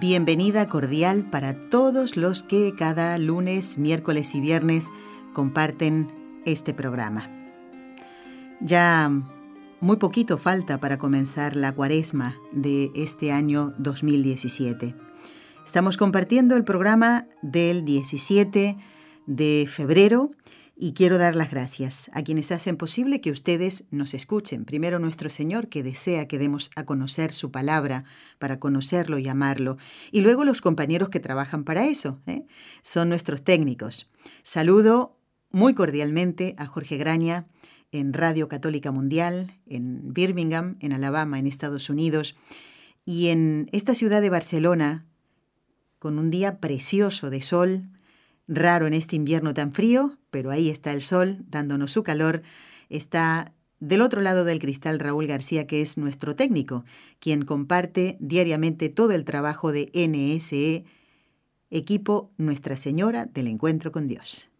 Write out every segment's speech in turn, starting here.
Bienvenida cordial para todos los que cada lunes, miércoles y viernes comparten este programa. Ya muy poquito falta para comenzar la cuaresma de este año 2017. Estamos compartiendo el programa del 17 de febrero y quiero dar las gracias a quienes hacen posible que ustedes nos escuchen. Primero nuestro Señor, que desea que demos a conocer su palabra para conocerlo y amarlo. Y luego los compañeros que trabajan para eso. ¿eh? Son nuestros técnicos. Saludo muy cordialmente a Jorge Graña en Radio Católica Mundial, en Birmingham, en Alabama, en Estados Unidos. Y en esta ciudad de Barcelona, con un día precioso de sol, Raro en este invierno tan frío, pero ahí está el sol dándonos su calor. Está del otro lado del cristal Raúl García, que es nuestro técnico, quien comparte diariamente todo el trabajo de NSE, equipo Nuestra Señora del Encuentro con Dios.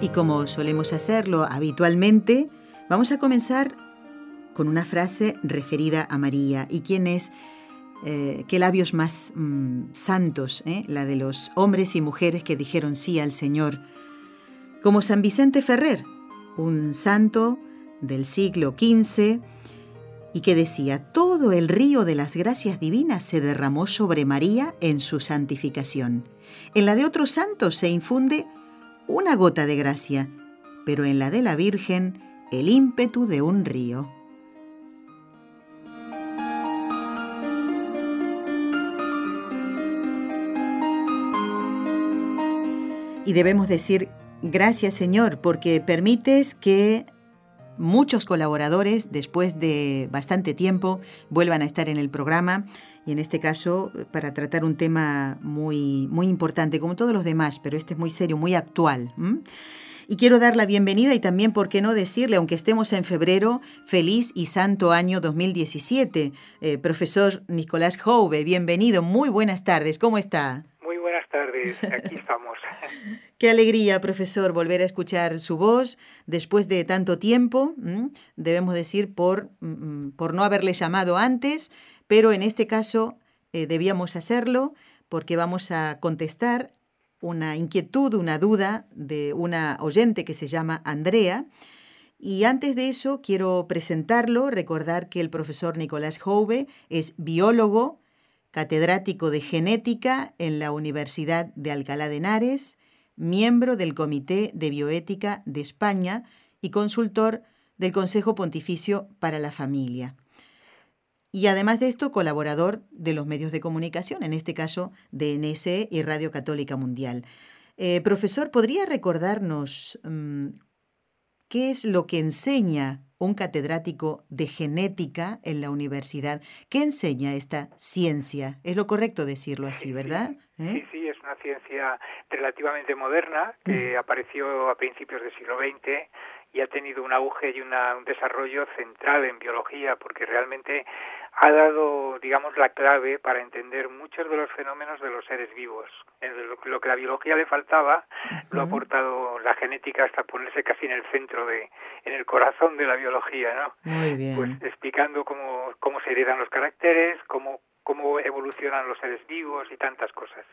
Y como solemos hacerlo habitualmente, vamos a comenzar con una frase referida a María. ¿Y quién es? Eh, qué labios más mm, santos, eh? la de los hombres y mujeres que dijeron sí al Señor. Como San Vicente Ferrer, un santo del siglo XV, y que decía, todo el río de las gracias divinas se derramó sobre María en su santificación. En la de otros santos se infunde una gota de gracia, pero en la de la Virgen el ímpetu de un río. Y debemos decir gracias Señor porque permites que muchos colaboradores después de bastante tiempo vuelvan a estar en el programa y en este caso para tratar un tema muy, muy importante como todos los demás, pero este es muy serio, muy actual. Y quiero dar la bienvenida y también, ¿por qué no decirle, aunque estemos en febrero, feliz y santo año 2017? Eh, profesor Nicolás Jouve, bienvenido, muy buenas tardes, ¿cómo está? Tardes, aquí estamos. Qué alegría, profesor, volver a escuchar su voz después de tanto tiempo, debemos decir, por, por no haberle llamado antes, pero en este caso eh, debíamos hacerlo porque vamos a contestar una inquietud, una duda de una oyente que se llama Andrea. Y antes de eso, quiero presentarlo, recordar que el profesor Nicolás Jouve es biólogo, catedrático de genética en la Universidad de Alcalá de Henares, miembro del Comité de Bioética de España y consultor del Consejo Pontificio para la Familia. Y además de esto, colaborador de los medios de comunicación, en este caso de NSE y Radio Católica Mundial. Eh, profesor, ¿podría recordarnos mm, qué es lo que enseña un catedrático de genética en la universidad. ¿Qué enseña esta ciencia? Es lo correcto decirlo así, ¿verdad? Sí, ¿Eh? sí, es una ciencia relativamente moderna que mm. apareció a principios del siglo XX y ha tenido un auge y un desarrollo central en biología porque realmente ha dado, digamos, la clave para entender muchos de los fenómenos de los seres vivos. Lo que la biología le faltaba, lo ha aportado la genética hasta ponerse casi en el centro de, en el corazón de la biología, ¿no? Muy bien. Pues explicando cómo, cómo se heredan los caracteres, cómo, cómo evolucionan los seres vivos y tantas cosas.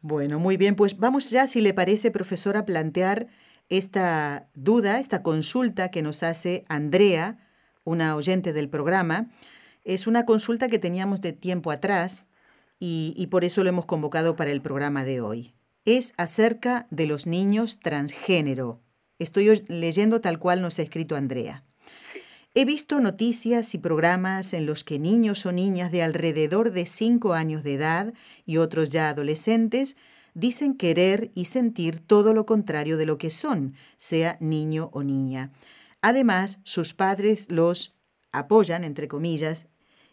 Bueno, muy bien, pues vamos ya, si le parece, profesor, a plantear esta duda, esta consulta que nos hace Andrea, una oyente del programa. Es una consulta que teníamos de tiempo atrás y, por eso lo hemos convocado para el programa de hoy. Es acerca de los niños transgénero. Estoy leyendo tal cual nos ha escrito Andrea. He visto noticias y programas en los que niños o niñas de alrededor de 5 años de edad y otros ya adolescentes dicen querer y sentir todo lo contrario de lo que son, sea niño o niña. Además, sus padres los apoyan, entre comillas,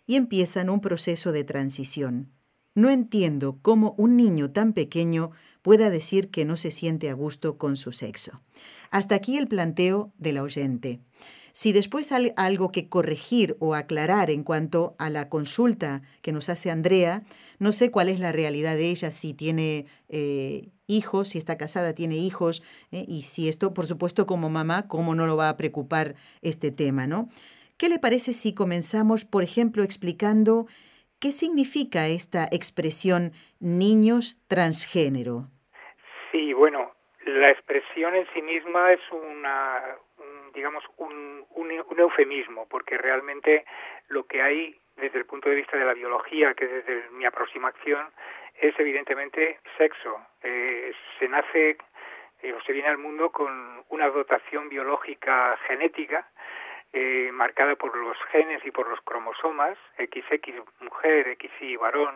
y empiezan un proceso de transición. No entiendo cómo un niño tan pequeño pueda decir que no se siente a gusto con su sexo. Hasta aquí el planteo del oyente. Si después hay algo que corregir o aclarar en cuanto a la consulta que nos hace Andrea, no sé cuál es la realidad de ella, si tiene eh, hijos, si está casada, tiene hijos, eh, y si esto, por supuesto, como mamá, cómo no lo va a preocupar este tema, ¿no? ¿Qué le parece si comenzamos, por ejemplo, explicando qué significa esta expresión niños transgénero? Sí, bueno, la expresión en sí misma es una, digamos, un, un, eufemismo, porque realmente lo que hay desde el punto de vista de la biología, que desde mi aproximación, es evidentemente sexo. Eh, se nace eh, o se viene al mundo con una dotación biológica genética eh, marcada por los genes y por los cromosomas, XX mujer, XY varón,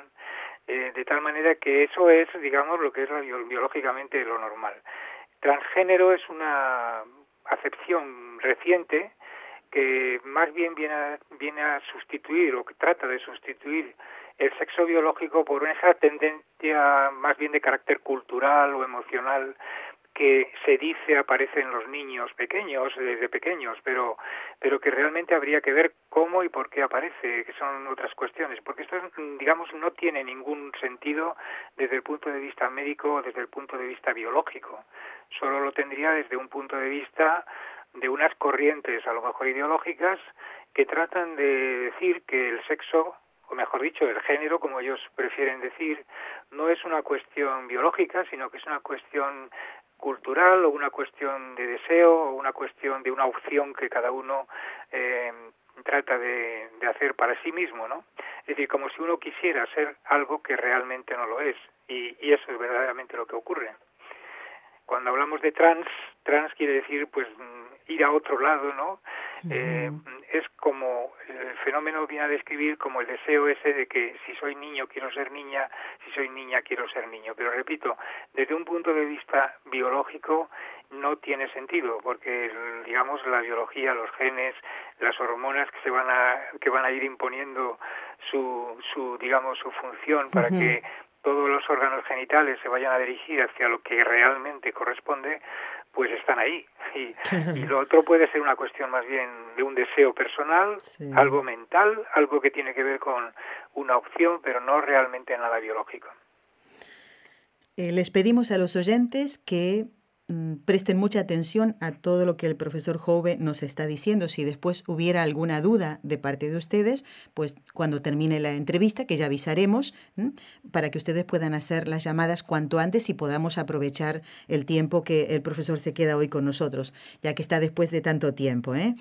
de tal manera que eso es, digamos, lo que es biológicamente lo normal. Transgénero es una acepción reciente que más bien viene a, viene a sustituir o que trata de sustituir el sexo biológico por esa tendencia más bien de carácter cultural o emocional que se dice aparece en los niños pequeños desde pequeños pero pero que realmente habría que ver cómo y por qué aparece que son otras cuestiones porque esto digamos no tiene ningún sentido desde el punto de vista médico o desde el punto de vista biológico. Solo lo tendría desde un punto de vista de unas corrientes a lo mejor ideológicas que tratan de decir que el sexo o mejor dicho, el género, como ellos prefieren decir, no es una cuestión biológica, sino que es una cuestión cultural o una cuestión de deseo o una cuestión de una opción que cada uno eh, trata de, hacer para sí mismo, ¿no? Es decir, como si uno quisiera ser algo que realmente no lo es y, y eso es verdaderamente lo que ocurre. Cuando hablamos de trans, trans quiere decir pues ir a otro lado, ¿no? Eh, es como el fenómeno viene a describir como el deseo ese de que si soy niño quiero ser niña, si soy niña quiero ser niño. Pero repito, desde un punto de vista biológico no tiene sentido porque digamos la biología, los genes, las hormonas que se van a que van a ir imponiendo su su digamos su función para que todos los órganos genitales se vayan a dirigir hacia lo que realmente corresponde, pues están ahí. Y, lo otro puede ser una cuestión más bien de un deseo personal, algo mental, algo que tiene que ver con una opción, pero no realmente nada biológico. Eh, les pedimos a los oyentes que presten mucha atención a todo lo que el profesor Jove nos está diciendo. Si después hubiera alguna duda de parte de ustedes, pues cuando termine la entrevista, que ya avisaremos, para que ustedes puedan hacer las llamadas cuanto antes y podamos aprovechar el tiempo que el profesor se queda hoy con nosotros, ya que está después de tanto tiempo. ¿eh?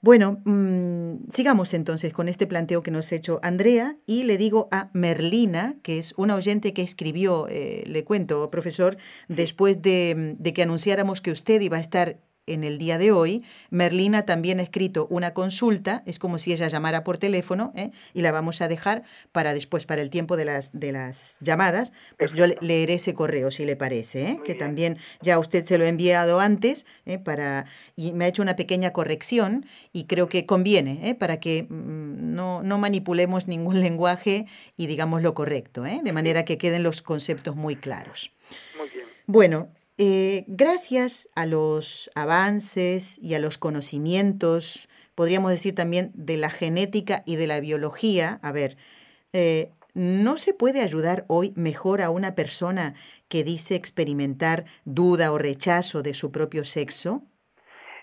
Bueno, mm, sigamos entonces con este planteo que nos ha hecho Andrea y le digo a Merlina, que es una oyente que escribió, eh, le cuento, profesor, después de, de que anunciáramos que usted iba a estar en el día de hoy. Merlina también ha escrito una consulta, es como si ella llamara por teléfono, ¿eh? y la vamos a dejar para después, para el tiempo de las, de las llamadas, pues yo leeré ese correo, si le parece, ¿eh? que también ya usted se lo ha enviado antes, ¿eh? para, y me ha hecho una pequeña corrección, y creo que conviene, para que mm, no, no manipulemos ningún lenguaje y digamos lo correcto, de manera que queden los conceptos muy claros. Muy bien. Bueno, eh, gracias a los avances y a los conocimientos, podríamos decir también de la genética y de la biología, a ver, eh, ¿no se puede ayudar hoy mejor a una persona que dice experimentar duda o rechazo de su propio sexo?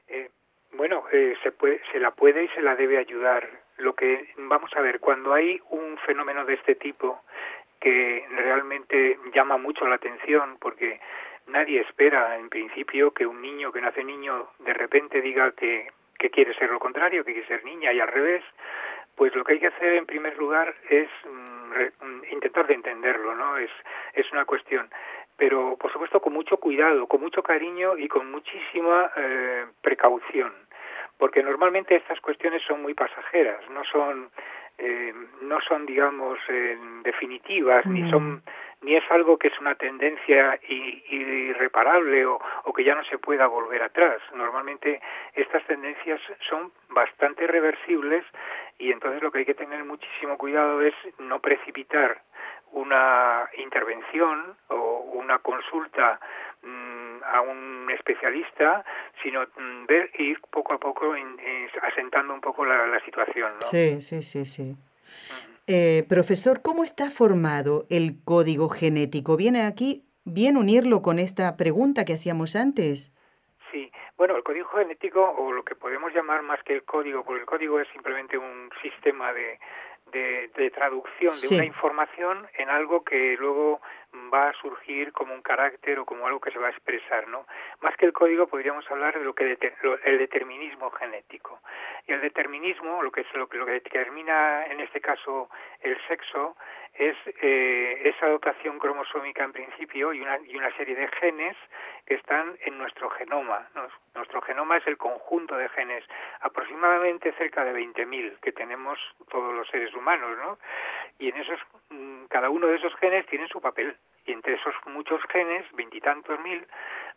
Eh, bueno, se, puede, se la puede y se la debe ayudar. Lo que vamos a ver, cuando hay un fenómeno de este tipo que realmente llama mucho la atención, porque nadie espera en principio que un niño que nace niño de repente diga que, que quiere ser lo contrario, que quiere ser niña y al revés, pues lo que hay que hacer en primer lugar es mm, mm, intentar de entenderlo, ¿no? Es, es una cuestión. Pero, por supuesto, con mucho cuidado, con mucho cariño y con muchísima eh, precaución. Porque normalmente estas cuestiones son muy pasajeras, no son, eh, no son digamos, definitivas, ni son ni es algo que es una tendencia irreparable o, o que ya no se pueda volver atrás. Normalmente estas tendencias son bastante reversibles y entonces lo que hay que tener muchísimo cuidado es no precipitar una intervención o una consulta mm, a un especialista, sino mm, ver ir poco a poco asentando un poco la, situación. ¿no? Sí, sí, sí, sí. Eh, profesor, ¿cómo está formado el código genético? ¿Viene aquí bien unirlo con esta pregunta que hacíamos antes? Sí, bueno, el código genético, o lo que podemos llamar más que el código, porque el código es simplemente un sistema de, de, traducción de una información en algo que luego va a surgir como un carácter o como algo que se va a expresar, ¿no? Más que el código podríamos hablar de lo que el determinismo genético. Y el determinismo, lo que es lo que, lo que determina en este caso el sexo, es eh, esa dotación cromosómica en principio y una, y una serie de genes que están en nuestro genoma. Nuestro genoma es el conjunto de genes, aproximadamente cerca de 20.000 que tenemos todos los seres humanos, ¿no? Y en esos, mm, cada uno de esos genes tiene su papel. Y entre esos muchos genes, veintitantos mil,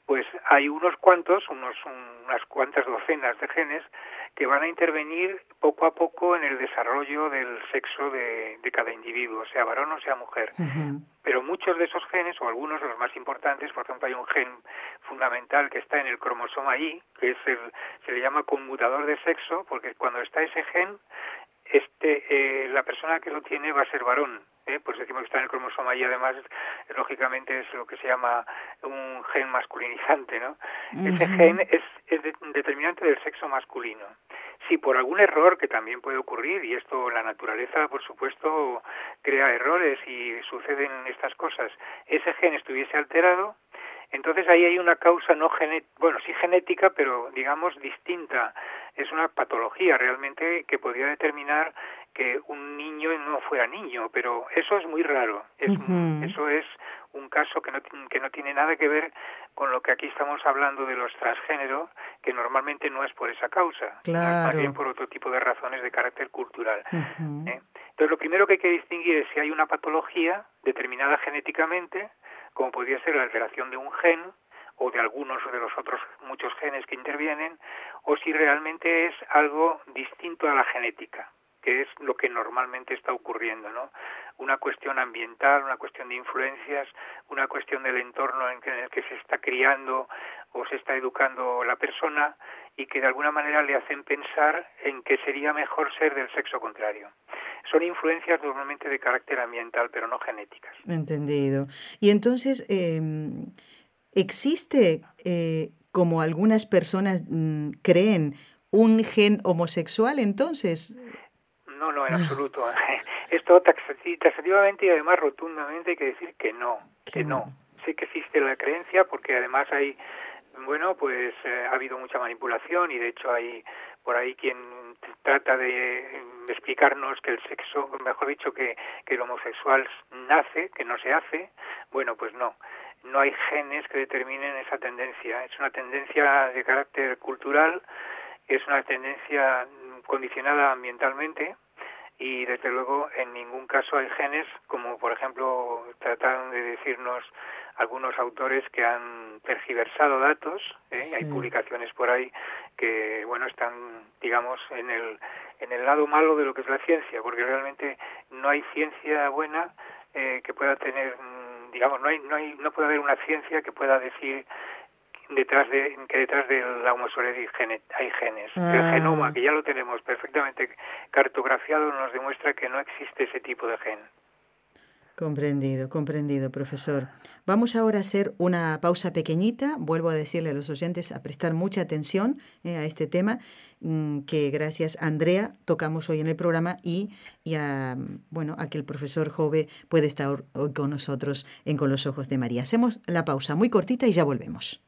pues hay unos cuantos, unos, unas cuantas docenas de genes que van a intervenir poco a poco en el desarrollo del sexo de, cada individuo, sea varón o sea mujer. Pero muchos de esos genes, o algunos de los más importantes, por ejemplo, hay un gen fundamental que está en el cromosoma Y, que es el, se le llama conmutador de sexo, porque cuando está ese gen, este, eh, la persona que lo tiene va a ser varón. ¿eh? Pues decimos que está en el cromosoma y además, lógicamente, es lo que se llama un gen masculinizante. ¿no? Ese gen es, es determinante del sexo masculino. Si por algún error que también puede ocurrir, y esto la naturaleza, por supuesto, crea errores y suceden estas cosas, ese gen estuviese alterado, entonces ahí hay una causa no genética, bueno, sí genética, pero digamos distinta. Es una patología realmente que podría determinar que un niño no fuera niño, pero eso es muy raro. Eso es un caso que no, que no tiene nada que ver con lo que aquí estamos hablando de los transgéneros, que normalmente no es por esa causa, claro. más bien por otro tipo de razones de carácter cultural. ¿eh? Entonces, lo primero que hay que distinguir es si hay una patología determinada genéticamente, como podría ser la alteración de un gen o de algunos de los otros muchos genes que intervienen, o si realmente es algo distinto a la genética, que es lo que normalmente está ocurriendo, ¿no? Una cuestión ambiental, una cuestión de influencias, una cuestión del entorno en, el que se está criando o se está educando la persona y que de alguna manera le hacen pensar en que sería mejor ser del sexo contrario son influencias normalmente de carácter ambiental, pero no genéticas. Entendido. Y entonces, em, ¿existe, eh, como algunas personas mm, creen, un gen homosexual entonces? No, no, en absoluto. Esto taxativamente y además rotundamente hay que decir que no, que no. Sí que existe la creencia porque además hay, bueno, pues eh, ha habido mucha manipulación y de hecho hay por ahí quien trata de explicarnos que el sexo, mejor dicho, que, que el homosexual nace, que no se hace, bueno, pues no. No hay genes que determinen esa tendencia. Es una tendencia de carácter cultural, es una tendencia condicionada ambientalmente y desde luego en ningún caso hay genes como por ejemplo trataron de decirnos algunos autores que han tergiversado datos ¿eh? hay publicaciones por ahí que bueno están digamos en el en el lado malo de lo que es la ciencia porque realmente no hay ciencia buena eh, que pueda tener mm, digamos no hay no hay no puede haber una ciencia que pueda decir detrás de que detrás de la homosexualidad hay genes. El ah. genoma, que ya lo tenemos perfectamente cartografiado, nos demuestra que no existe ese tipo de gen. Comprendido, comprendido, profesor. Vamos ahora a hacer una pausa pequeñita. Vuelvo a decirle a los oyentes a prestar mucha atención eh, a este tema mm, que gracias a Andrea tocamos hoy en el programa y, y a, bueno, a que el profesor Jove puede estar hoy con nosotros en Con los Ojos de María. Hacemos la pausa muy cortita y ya volvemos.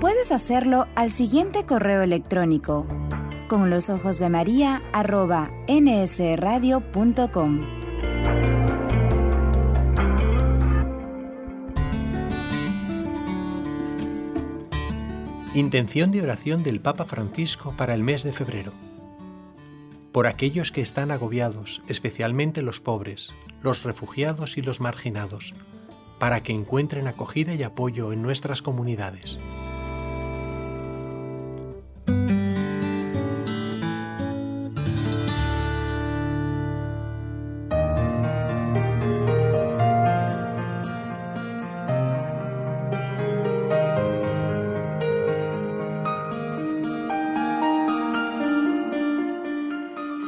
Puedes hacerlo al siguiente correo electrónico con los ojos de María arroba nsradio.com. Intención de oración del Papa Francisco para el mes de febrero. Por aquellos que están agobiados, especialmente los pobres, los refugiados y los marginados, para que encuentren acogida y apoyo en nuestras comunidades.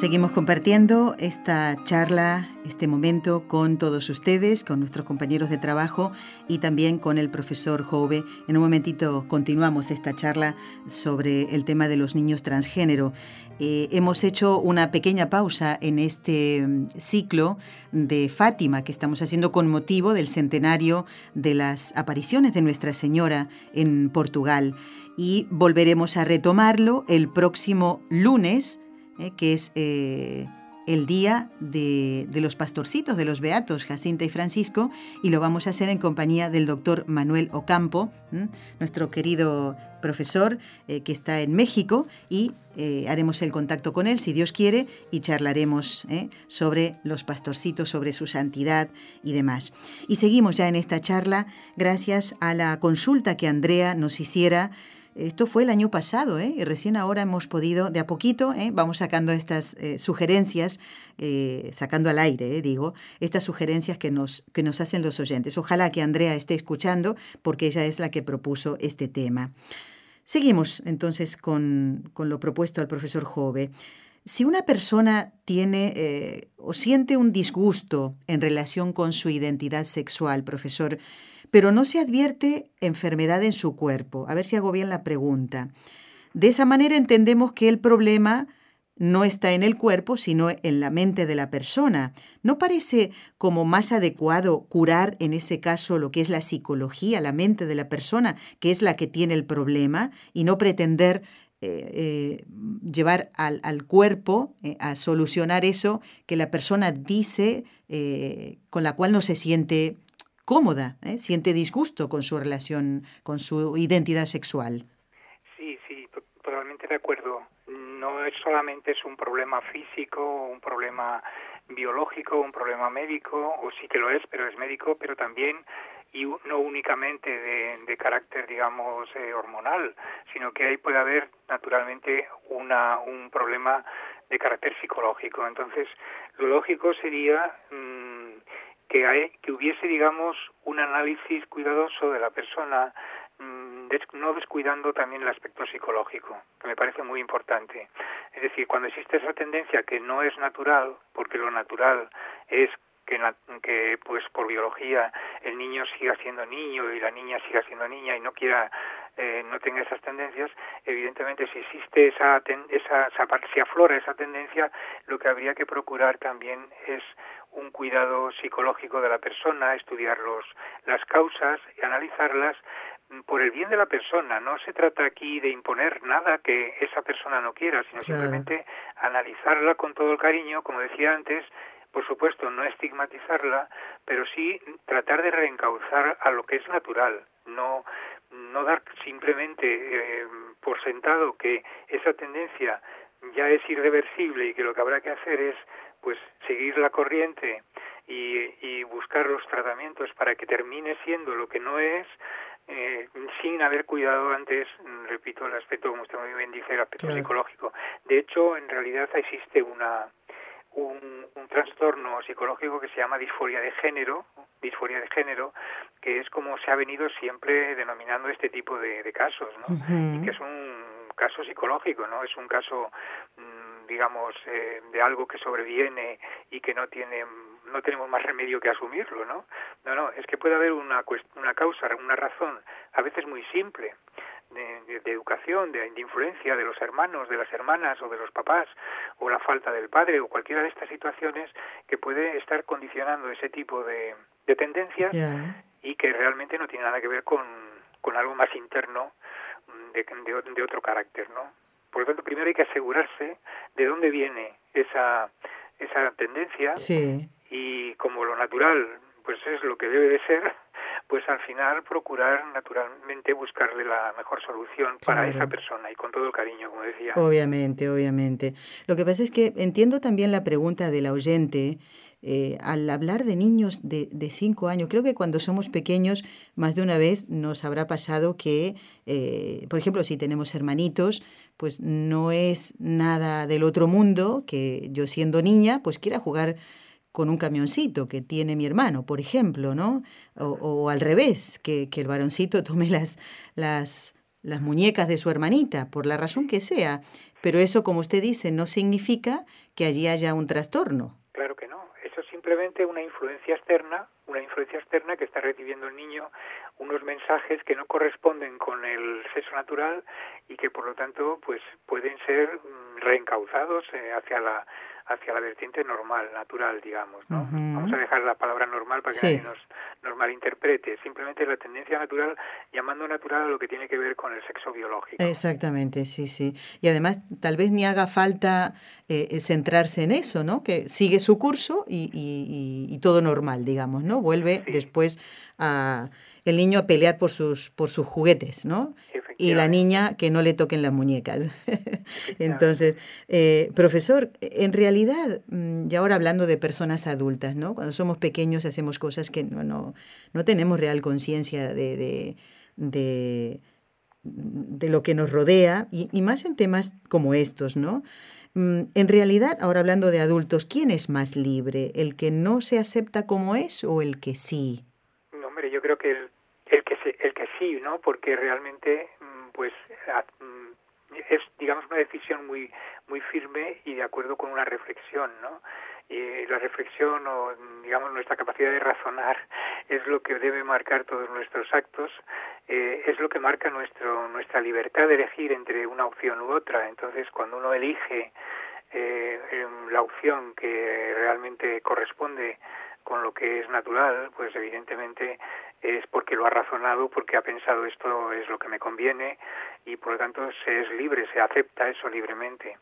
Seguimos compartiendo esta charla, este momento con todos ustedes, con nuestros compañeros de trabajo y también con el profesor Jove. En un momentito continuamos esta charla sobre el tema de los niños transgénero. Eh, hemos hecho una pequeña pausa en este mm, ciclo de Fátima que estamos haciendo con motivo del centenario de las apariciones de Nuestra Señora en Portugal y volveremos a retomarlo el próximo lunes eh, que es eh, el día de, los pastorcitos, de los beatos, Jacinta y Francisco, y lo vamos a hacer en compañía del doctor Manuel Ocampo, nuestro querido profesor eh, que está en México, y haremos el contacto con él, si Dios quiere, y charlaremos sobre los pastorcitos, sobre su santidad y demás. Y seguimos ya en esta charla gracias a la consulta que Andrea nos hiciera esto fue el año pasado, ¿eh? y recién ahora hemos podido, de a poquito, ¿eh? vamos sacando estas eh, sugerencias, eh, sacando al aire, digo, estas sugerencias que nos, que nos hacen los oyentes. Ojalá que Andrea esté escuchando, porque ella es la que propuso este tema. Seguimos entonces con, con lo propuesto al profesor Jove. Si una persona tiene o siente un disgusto en relación con su identidad sexual, profesor, pero no se advierte enfermedad en su cuerpo. A ver si hago bien la pregunta. De esa manera entendemos que el problema no está en el cuerpo, sino en la mente de la persona. ¿No parece como más adecuado curar en ese caso lo que es la psicología, la mente de la persona, que es la que tiene el problema, y no pretender eh, eh, llevar al, cuerpo eh, a solucionar eso que la persona dice con la cual no se siente cómoda, ¿eh? siente disgusto con su relación, con su identidad sexual. Sí, sí, totalmente de acuerdo. No es solamente es un problema físico, un problema biológico, un problema médico, o sí que lo es, pero es médico, pero también y no únicamente de, carácter, digamos, eh, hormonal, sino que ahí puede haber naturalmente una, un problema de carácter psicológico. Entonces, lo lógico sería mm, que, que hubiese, digamos, un análisis cuidadoso de la persona, mm, no descuidando también el aspecto psicológico, que me parece muy importante. Es decir, cuando existe esa tendencia que no es natural, porque lo natural es que, que pues por biología el niño siga siendo niño y la niña siga siendo niña y no quiera eh, no tenga esas tendencias evidentemente si existe esa, esa, esa si aflora esa tendencia lo que habría que procurar también es un cuidado psicológico de la persona, estudiar los, las causas y analizarlas por el bien de la persona. No se trata aquí de imponer nada que esa persona no quiera, sino simplemente analizarla con todo el cariño, como decía antes, por supuesto, no estigmatizarla, pero sí tratar de reencauzar a lo que es natural, no no dar simplemente eh, por sentado que esa tendencia ya es irreversible y que lo que habrá que hacer es pues seguir la corriente y, buscar los tratamientos para que termine siendo lo que no es eh, sin haber cuidado antes, repito, el aspecto, como usted muy bien dice, el aspecto psicológico. De hecho, en realidad existe una un, un, trastorno psicológico que se llama disforia de género, disforia de género, que es como se ha venido siempre denominando este tipo de, casos, ¿no? Y que es un caso psicológico, ¿no? Es un caso mm, digamos, eh, de algo que sobreviene y que no tiene no tenemos más remedio que asumirlo, ¿no? No, no, es que puede haber una, una causa, una razón, a veces muy simple, de, educación, de, influencia de los hermanos, de las hermanas o de los papás, o la falta del padre, o cualquiera de estas situaciones que puede estar condicionando ese tipo de, tendencias y que realmente no tiene nada que ver con, con algo más interno mm, de, de, otro carácter, ¿no? Por lo tanto, primero hay que asegurarse de dónde viene esa, esa tendencia y como lo natural pues es lo que debe de ser, pues al final procurar naturalmente buscarle la mejor solución para esa persona y con todo el cariño, como decía. Obviamente, obviamente. Lo que pasa es que entiendo también la pregunta del oyente. Eh, al hablar de niños de, cinco años, creo que cuando somos pequeños, más de una vez nos habrá pasado que, eh, por ejemplo, si tenemos hermanitos, pues no es nada del otro mundo que yo siendo niña, pues quiera jugar con un camioncito que tiene mi hermano, por ejemplo, ¿no? O, al revés, que, que, el varoncito tome las, las, las muñecas de su hermanita, por la razón que sea. Pero eso, como usted dice, no significa que allí haya un trastorno. Claro que no. Eso es simplemente una influencia externa, una influencia externa que está recibiendo el niño unos mensajes que no corresponden con el sexo natural y que por lo tanto pues pueden ser mm, reencauzados eh, hacia la hacia la vertiente normal, natural, digamos, ¿no? Vamos a dejar la palabra normal para que nadie nos, nos malinterprete. Simplemente la tendencia natural, llamando natural a lo que tiene que ver con el sexo biológico. Exactamente, sí, sí. Y además, tal vez ni haga falta eh, centrarse en eso, ¿no? Que sigue su curso y, y, y, todo normal, digamos, ¿no? Vuelve después a el niño a pelear por sus, por sus juguetes, ¿no? Y la niña que no le toquen las muñecas. Entonces, eh, profesor, en realidad, mm, y ahora hablando de personas adultas, ¿no? Cuando somos pequeños hacemos cosas que no, no, no tenemos real conciencia de, de, de, de, lo que nos rodea, y, y más en temas como estos, ¿no? Mm, en realidad, ahora hablando de adultos, ¿quién es más libre? ¿El que no se acepta como es o el que sí? hombre, yo creo que el, el que el que sí, ¿no? Porque realmente, pues, mm, es, digamos, una decisión muy, muy firme y de acuerdo con una reflexión, ¿no? Y la reflexión o, digamos, nuestra capacidad de razonar es lo que debe marcar todos nuestros actos, eh, es lo que marca nuestro, nuestra libertad de elegir entre una opción u otra. Entonces, cuando uno elige eh, la opción que realmente corresponde con lo que es natural, pues evidentemente es porque lo ha razonado, porque ha pensado esto es lo que me conviene y por lo tanto se es libre, se acepta eso libremente.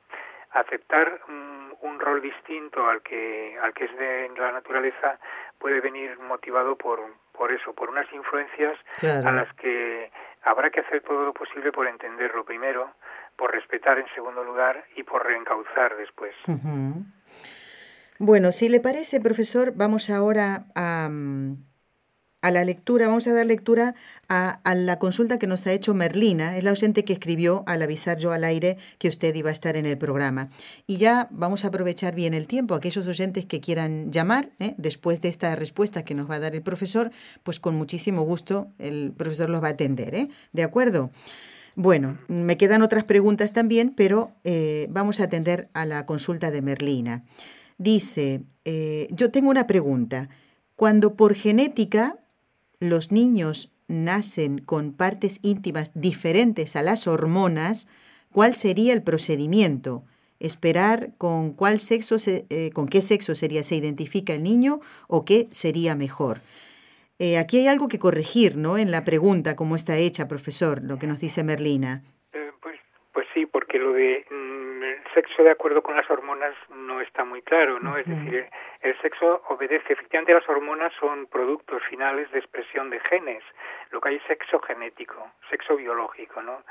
Aceptar un, un rol distinto al que al que es de la naturaleza puede venir motivado por por eso, por unas influencias a las que habrá que hacer todo lo posible por entenderlo primero, por respetar en segundo lugar y por reencauzar después. Bueno, si le parece, profesor, vamos ahora a, mm, a la lectura, vamos a dar lectura a, la consulta que nos ha hecho Merlina, es la ausente que escribió al avisar yo al aire que usted iba a estar en el programa. Y ya vamos a aprovechar bien el tiempo, aquellos oyentes que quieran llamar, ¿eh? después de esta respuesta que nos va a dar el profesor, pues con muchísimo gusto el profesor los va a atender, ¿eh? ¿De acuerdo? Bueno, me quedan otras preguntas también, pero eh, vamos a atender a la consulta de Merlina. Dice, eh, yo tengo una pregunta. Cuando por genética los niños nacen con partes íntimas diferentes a las hormonas, ¿cuál sería el procedimiento? ¿Esperar con cuál sexo eh, con qué sexo sería se identifica el niño o qué sería mejor? Eh, aquí hay algo que corregir, ¿no? En la pregunta, cómo está hecha, profesor, lo que nos dice Merlina. pues, pues sí, porque lo de sexo de acuerdo con las hormonas no está muy claro, ¿no? Es decir, el sexo obedece, efectivamente las hormonas son productos finales de expresión de genes, lo que hay es sexo genético, sexo biológico, ¿no?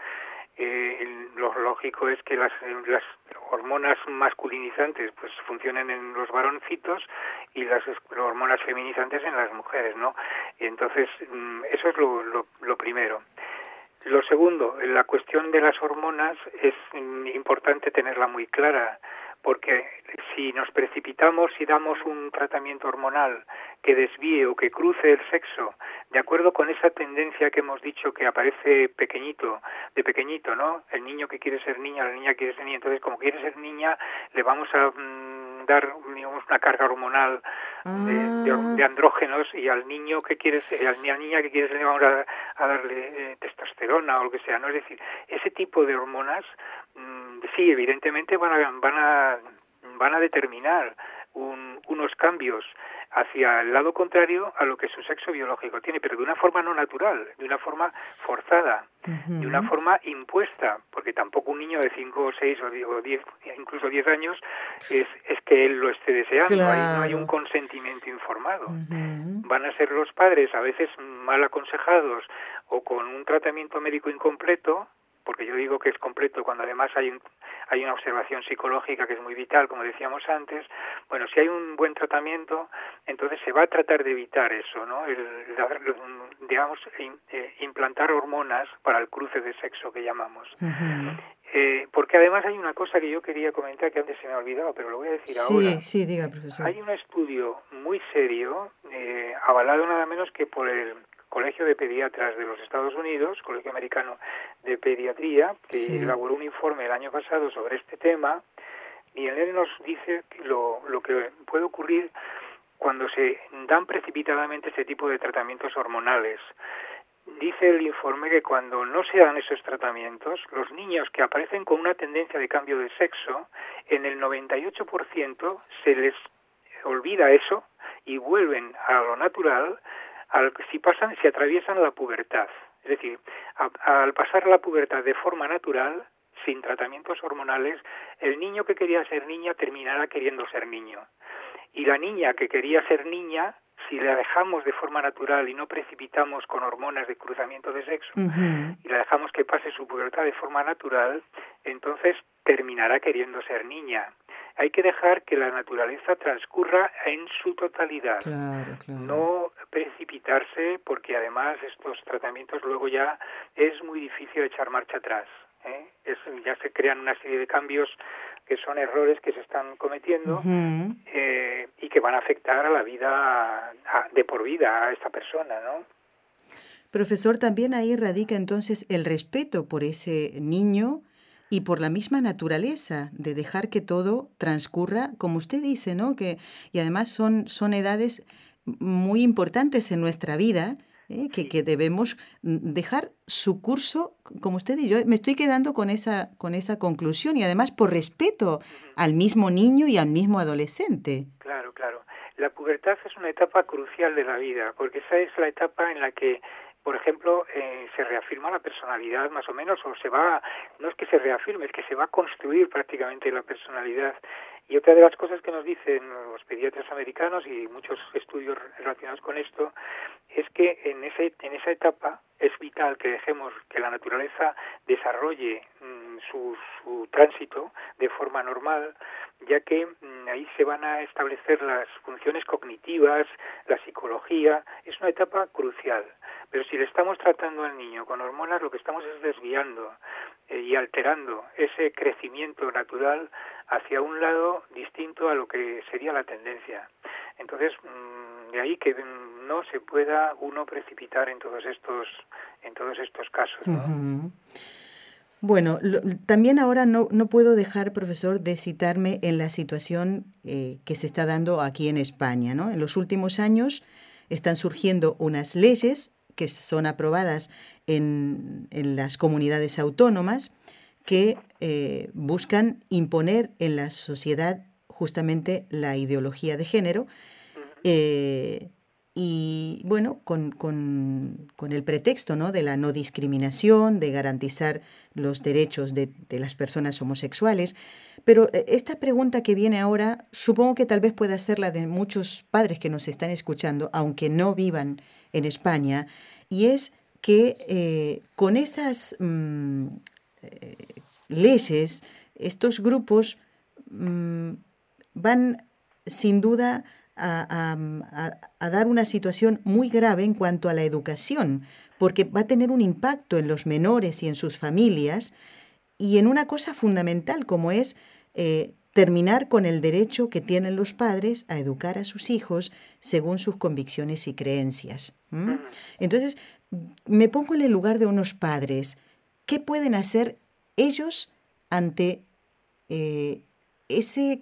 Eh, lo lógico es que las, las hormonas masculinizantes pues funcionen en los varoncitos y las hormonas feminizantes en las mujeres, ¿no? Entonces, mm, eso es lo, lo, lo primero. Lo segundo, la cuestión de las hormonas es importante tenerla muy clara, porque si nos precipitamos y damos un tratamiento hormonal que desvíe o que cruce el sexo, de acuerdo con esa tendencia que hemos dicho que aparece pequeñito, de pequeñito, ¿no? El niño que quiere ser niña, la niña que quiere ser niña, entonces como quiere ser niña, le vamos a mm, dar digamos, una carga hormonal de, ah. andrógenos y al niño que quieres, a la niña que quieres le vamos a, darle eh, testosterona o lo que sea, ¿no? Es decir, ese tipo de hormonas, mm, sí, evidentemente van a, van a, van a determinar unos cambios hacia el lado contrario a lo que su sexo biológico tiene, pero de una forma no natural, de una forma forzada, de una forma impuesta, porque tampoco un niño de 5 o 6 o 10, incluso 10 años es, es que él lo esté deseando, no hay un consentimiento informado. Van a ser los padres a veces mal aconsejados o con un tratamiento médico incompleto, porque yo digo que es completo cuando además hay, hay una observación psicológica que es muy vital, como decíamos antes. Bueno, si hay un buen tratamiento, entonces se va a tratar de evitar eso, ¿no? El, digamos, eh, implantar hormonas para el cruce de sexo que llamamos. Eh, porque además hay una cosa que yo quería comentar que antes se me ha olvidado, pero lo voy a decir ahora. Sí, sí, diga, profesor. Hay un estudio muy serio, eh, avalado nada menos que por el Colegio de Pediatras de los Estados Unidos, Colegio Americano de Pediatría, que elaboró un informe el año pasado sobre este tema, y en él nos dice lo, lo que puede ocurrir cuando se dan precipitadamente este tipo de tratamientos hormonales. Dice el informe que cuando no se dan esos tratamientos, los niños que aparecen con una tendencia de cambio de sexo, en el 98% se les olvida eso y vuelven a lo natural al, si pasan, si atraviesan la pubertad. Es decir, al pasar la pubertad de forma natural, sin tratamientos hormonales, el niño que quería ser niña terminará queriendo ser niño. Y la niña que quería ser niña, si la dejamos de forma natural y no precipitamos con hormonas de cruzamiento de sexo, y la dejamos que pase su pubertad de forma natural, entonces terminará queriendo ser niña hay que dejar que la naturaleza transcurra en su totalidad. No precipitarse porque además estos tratamientos luego ya es muy difícil echar marcha atrás. ¿eh? ya se crean una serie de cambios que son errores que se están cometiendo eh, y que van a afectar a la vida de por vida a esta persona, ¿no? Profesor, también ahí radica entonces el respeto por ese niño y por la misma naturaleza de dejar que todo transcurra, como usted dice, ¿no? Que, y además son, son edades muy importantes en nuestra vida, ¿eh? que, que, debemos dejar su curso, como usted y yo, me estoy quedando con esa, con esa conclusión y además por respeto al mismo niño y al mismo adolescente. Claro, claro. La pubertad es una etapa crucial de la vida, porque esa es la etapa en la que por ejemplo, eh, se reafirma la personalidad más o menos, o se va, no es que se reafirme, es que se va a construir prácticamente la personalidad. Y otra de las cosas que nos dicen los pediatras americanos y muchos estudios relacionados con esto es que en, ese, en esa etapa es vital que dejemos que la naturaleza desarrolle mm, su, su tránsito de forma normal, ya que mm, ahí se van a establecer las funciones cognitivas, la psicología, es una etapa crucial. Pero si le estamos tratando al niño con hormonas, lo que estamos es desviando eh, y alterando ese crecimiento natural hacia un lado distinto a lo que sería la tendencia. Entonces, mm, de ahí que no se pueda uno precipitar en todos estos, en todos estos casos. Bueno, también ahora no, no puedo dejar, profesor, de citarme en la situación eh, que se está dando aquí en España. ¿no? En los últimos años están surgiendo unas leyes que son aprobadas en, las comunidades autónomas que eh, buscan imponer en la sociedad justamente la ideología de género. Eh, y bueno, con, el pretexto ¿no? de la no discriminación, de garantizar los derechos de, de, las personas homosexuales. Pero eh, esta pregunta que viene ahora, supongo que tal vez pueda ser la de muchos padres que nos están escuchando, aunque no vivan en España, y es que eh, con esas mm, eh, leyes, estos grupos mm, van sin duda a, dar una situación muy grave en cuanto a la educación, porque va a tener un impacto en los menores y en sus familias y en una cosa fundamental como es eh, terminar con el derecho que tienen los padres a educar a sus hijos según sus convicciones y creencias. Entonces, me pongo en el lugar de unos padres. ¿Qué pueden hacer ellos ante eh, ese,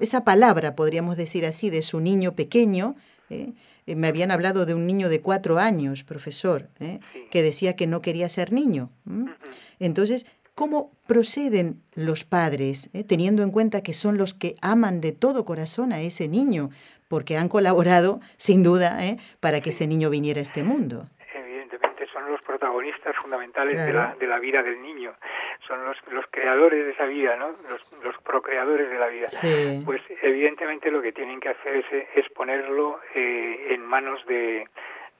esa palabra, podríamos decir así, de su niño pequeño? Eh? Eh, me habían hablado de un niño de cuatro años, profesor, que decía que no quería ser niño. Entonces, ¿Cómo proceden los padres, eh, teniendo en cuenta que son los que aman de todo corazón a ese niño, porque han colaborado, sin duda, ¿eh? para que ese niño viniera a este mundo? Evidentemente son los protagonistas fundamentales de, la, de la vida del niño son los, los creadores de esa vida, ¿no? Los, los procreadores de la vida. Pues evidentemente lo que tienen que hacer es, es ponerlo eh, en manos de,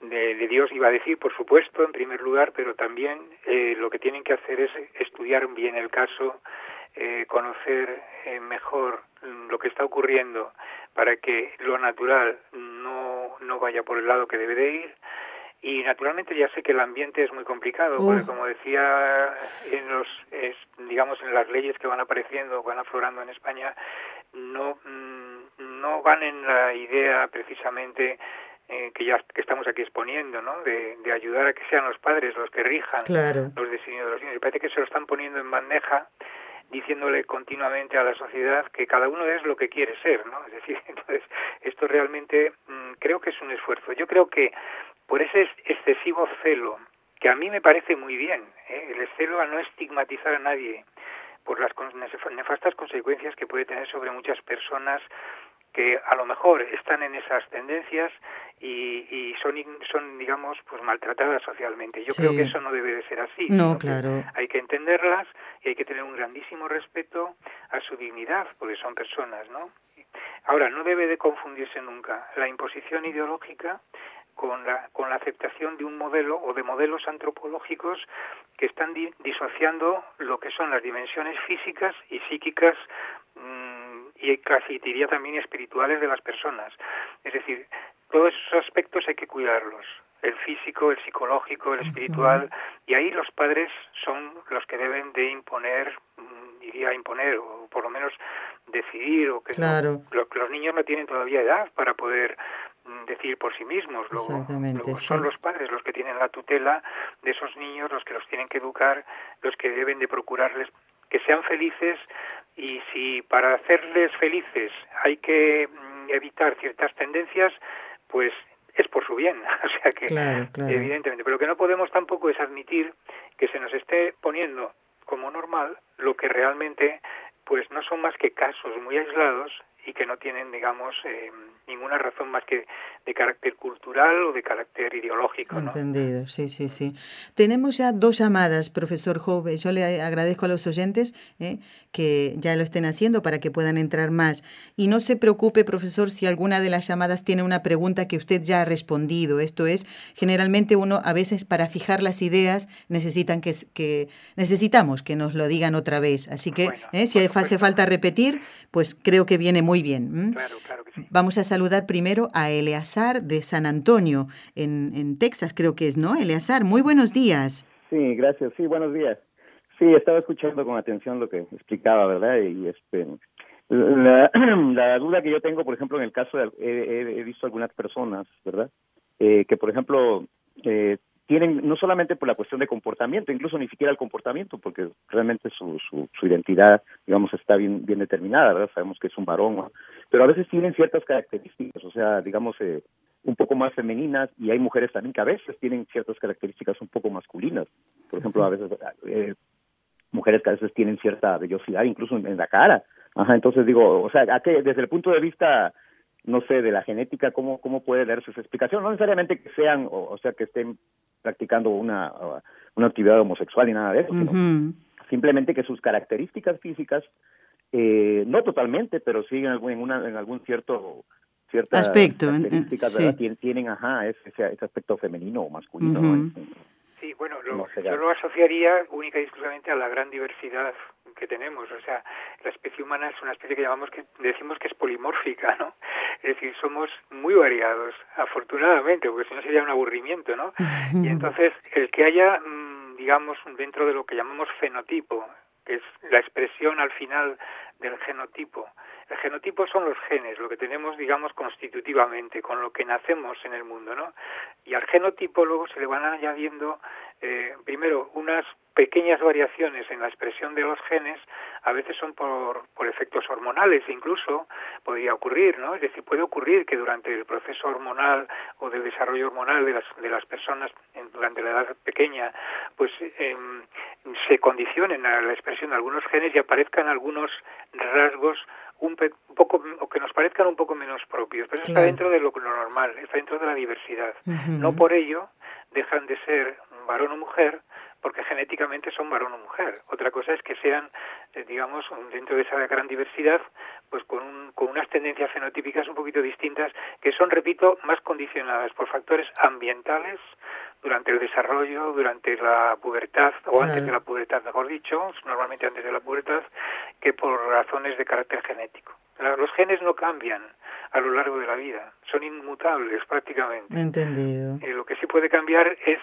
de, Dios, iba a decir, por supuesto, en primer lugar, pero también eh, lo que tienen que hacer es estudiar bien el caso, eh, conocer eh, mejor lo que está ocurriendo para que lo natural no, no vaya por el lado que debe de ir. Y naturalmente ya sé que el ambiente es muy complicado, porque como decía en los, digamos, en las leyes que van apareciendo, van aflorando en España, no, mm, no van en la idea precisamente eh, que ya que estamos aquí exponiendo, ¿no? De, ayudar a que sean los padres los que rijan los destinos de los niños. Y parece que se lo están poniendo en bandeja diciéndole continuamente a la sociedad que cada uno es lo que quiere ser, ¿no? Es decir, entonces esto realmente mm, creo que es un esfuerzo. Yo creo que por ese excesivo celo, que a mí me parece muy bien, ¿eh? el celo a no estigmatizar a nadie por las nefastas consecuencias que puede tener sobre muchas personas que a lo mejor están en esas tendencias y, y son, son, digamos, pues maltratadas socialmente. Yo creo que eso no debe de ser así. No, claro. Hay que entenderlas y hay que tener un grandísimo respeto a su dignidad, porque son personas, ¿no? Ahora, no debe de confundirse nunca la imposición ideológica con la, con la aceptación de un modelo o de modelos antropológicos que están disociando lo que son las dimensiones físicas y psíquicas mmm, y casi diría también espirituales de las personas. Es decir, todos esos aspectos hay que cuidarlos el físico, el psicológico, el espiritual, y ahí los padres son los que deben de imponer, mm, diría imponer, o por lo menos decidir, o que claro. los niños no tienen todavía edad para poder mm, decidir por sí mismos. Luego, son los padres los que tienen la tutela de esos niños, los que los tienen que educar, los que deben de procurarles que sean felices y si para hacerles felices hay que mm, evitar ciertas tendencias, pues es por su bien, o sea que evidentemente, pero lo que no podemos tampoco es admitir que se nos esté poniendo como normal lo que realmente pues no son más que casos muy aislados y que no tienen, digamos, eh, ninguna razón más que de carácter cultural o de carácter ideológico. Entendido, sí, sí, sí. Tenemos ya dos llamadas, profesor Jove. Yo le agradezco a los oyentes eh, que ya lo estén haciendo para que puedan entrar más. Y no se preocupe, profesor, si alguna de las llamadas tiene una pregunta que usted ya ha respondido. Esto es, generalmente uno a veces para fijar las ideas necesitan que, que necesitamos que nos lo digan otra vez. Así que eh, si hace falta repetir, pues creo que viene muy bien. Claro, claro que sí. Vamos a saludar primero a Eleazar de San Antonio, en, en Texas creo que es, ¿no? Eleazar, muy buenos días. Sí, gracias. Sí, buenos días. Sí, estaba escuchando con atención lo que explicaba, ¿verdad? Y este, la, duda que yo tengo, por ejemplo, en el caso de, he, he visto algunas personas, ¿verdad? Eh, que, por ejemplo, eh, tienen no solamente por la cuestión de comportamiento, incluso ni siquiera el comportamiento, porque realmente su, su, su identidad, digamos, está bien, bien determinada, ¿verdad? Sabemos que es un varón, pero a veces tienen ciertas características, o sea, digamos, eh, un poco más femeninas, y hay mujeres también que a veces tienen ciertas características un poco masculinas. Por ejemplo, a veces eh, mujeres que a veces tienen cierta vellosidad, incluso en, la cara. Ajá, entonces digo, o sea, ¿a qué, desde el punto de vista no sé, de la genética, cómo, cómo puede darse esa explicación. No necesariamente que sean, o, sea, que estén practicando una, una actividad homosexual y nada de eso, simplemente que sus características físicas, eh, no totalmente, pero sí en algún, en, una, en algún cierto cierta aspecto, características, Tienen, ajá, ese, ese, aspecto femenino o masculino. Sí, bueno, yo lo asociaría única y exclusivamente a la gran diversidad que tenemos. O sea, la especie humana es una especie que llamamos que decimos que es polimórfica, ¿no? Es decir, somos muy variados, afortunadamente, porque si no sería un aburrimiento, ¿no? Y entonces, el que haya, mm, digamos, dentro de lo que llamamos fenotipo, que es la expresión al final del genotipo, el genotipo son los genes, lo que tenemos, digamos, constitutivamente, con lo que nacemos en el mundo, ¿no? Y al genotipo luego se le van añadiendo eh, primero, unas pequeñas variaciones en la expresión de los genes a veces son por, por efectos hormonales incluso podría ocurrir no es decir puede ocurrir que durante el proceso hormonal o del desarrollo hormonal de las de las personas durante la edad pequeña pues em, se condicionen a la expresión de algunos genes y aparezcan algunos rasgos un, poco o que nos parezcan un poco menos propios. Pero está dentro de lo, normal está dentro de la diversidad. No por ello dejan de ser varón o mujer porque genéticamente son varón o mujer. Otra cosa es que sean, eh, digamos, dentro de esa gran diversidad, pues con, con unas tendencias fenotípicas un poquito distintas, que son, repito, más condicionadas por factores ambientales durante el desarrollo, durante la pubertad, o antes de la pubertad, mejor dicho, normalmente antes de la pubertad, que por razones de carácter genético. Los genes no cambian a lo largo de la vida, son inmutables prácticamente. Entendido. Y lo que sí puede cambiar es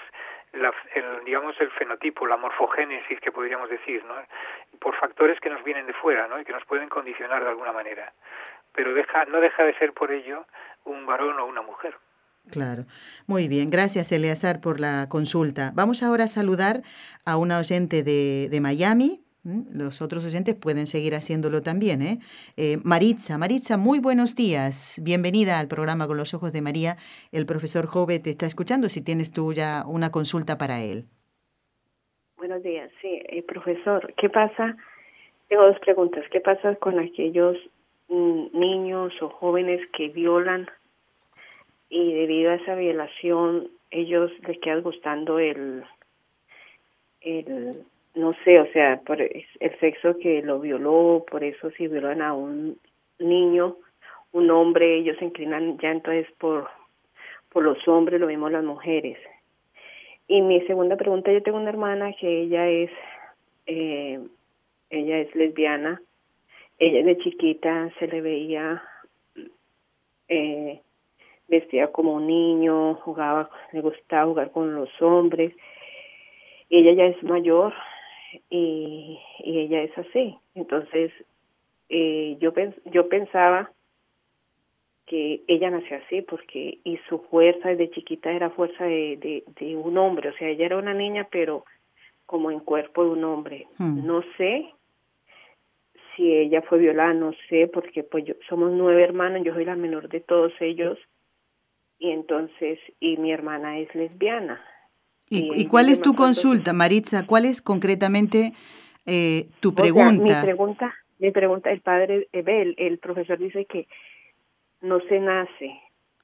la, el, digamos el fenotipo, la morfogénesis que podríamos decir, ¿no? por factores que nos vienen de fuera ¿no? y que nos pueden condicionar de alguna manera. Pero deja, no deja de ser por ello un varón o una mujer. Claro. Muy bien. Gracias, Eleazar, por la consulta. Vamos ahora a saludar a una oyente de, de Miami, los otros oyentes pueden seguir haciéndolo también. ¿eh? ¿eh? Maritza, Maritza, muy buenos días. Bienvenida al programa Con los Ojos de María. El profesor Jove te está escuchando si tienes tú ya una consulta para él. Buenos días, sí, eh, profesor. ¿Qué pasa? Tengo dos preguntas. ¿Qué pasa con aquellos mm, niños o jóvenes que violan y debido a esa violación ellos les queda gustando el, el no sé, o sea, por el sexo que lo violó, por eso si violan a un niño, un hombre, ellos se inclinan ya entonces por, por los hombres, lo mismo las mujeres. Y mi segunda pregunta, yo tengo una hermana que ella es, eh, ella es lesbiana, ella de chiquita se le veía eh, vestida como un niño, jugaba, le gustaba jugar con los hombres. Ella ya es mayor, y, y ella es así. Entonces, eh, yo, yo pensaba que ella nació así porque y su fuerza desde chiquita era fuerza de, de, un hombre, o sea, ella era una niña pero como en cuerpo de un hombre. Hmm. No sé si ella fue violada, no sé, porque pues yo, somos nueve hermanos, yo soy la menor de todos ellos y entonces, y mi hermana es lesbiana. ¿Y, cuál es tu consulta, Maritza? ¿Cuál es concretamente eh, tu pregunta? mi pregunta, mi pregunta, el padre Ebel, el profesor dice que no se nace,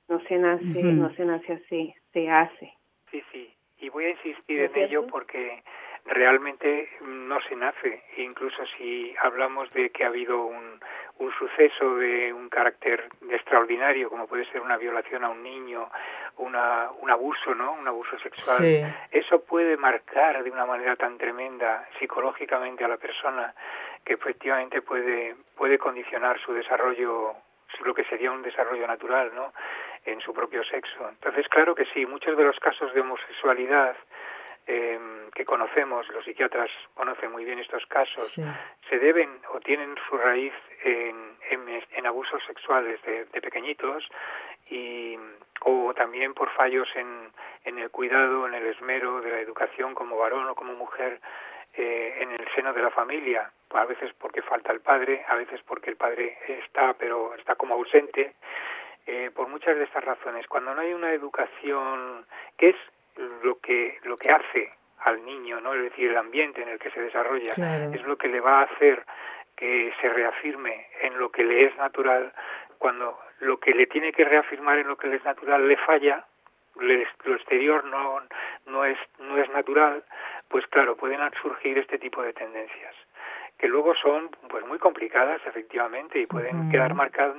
no se nace, no se nace así, se hace. Sí, sí, y voy a insistir en ello porque realmente no se nace, incluso si hablamos de que ha habido un, un suceso de un carácter extraordinario, como puede ser una violación a un niño, una, un abuso, ¿no? Un abuso sexual. Eso puede marcar de una manera tan tremenda psicológicamente a la persona que efectivamente puede, puede condicionar su desarrollo, lo que sería un desarrollo natural, ¿no? En su propio sexo. Entonces, claro que sí, muchos de los casos de homosexualidad eh, que conocemos, los psiquiatras conocen muy bien estos casos, se deben o tienen su raíz en, en, abusos sexuales de, pequeñitos y o también por fallos en, en el cuidado, en el esmero de la educación como varón o como mujer eh, en el seno de la familia, a veces porque falta el padre, a veces porque el padre está pero está como ausente, eh, por muchas de estas razones. Cuando no hay una educación que es lo que lo que hace al niño, ¿no? Es decir, el ambiente en el que se desarrolla es lo que le va a hacer que se reafirme en lo que le es natural. Cuando lo que le tiene que reafirmar en lo que le es natural le falla, lo exterior no no es no es natural, pues claro, pueden surgir este tipo de tendencias que luego son pues muy complicadas efectivamente y pueden quedar marcadas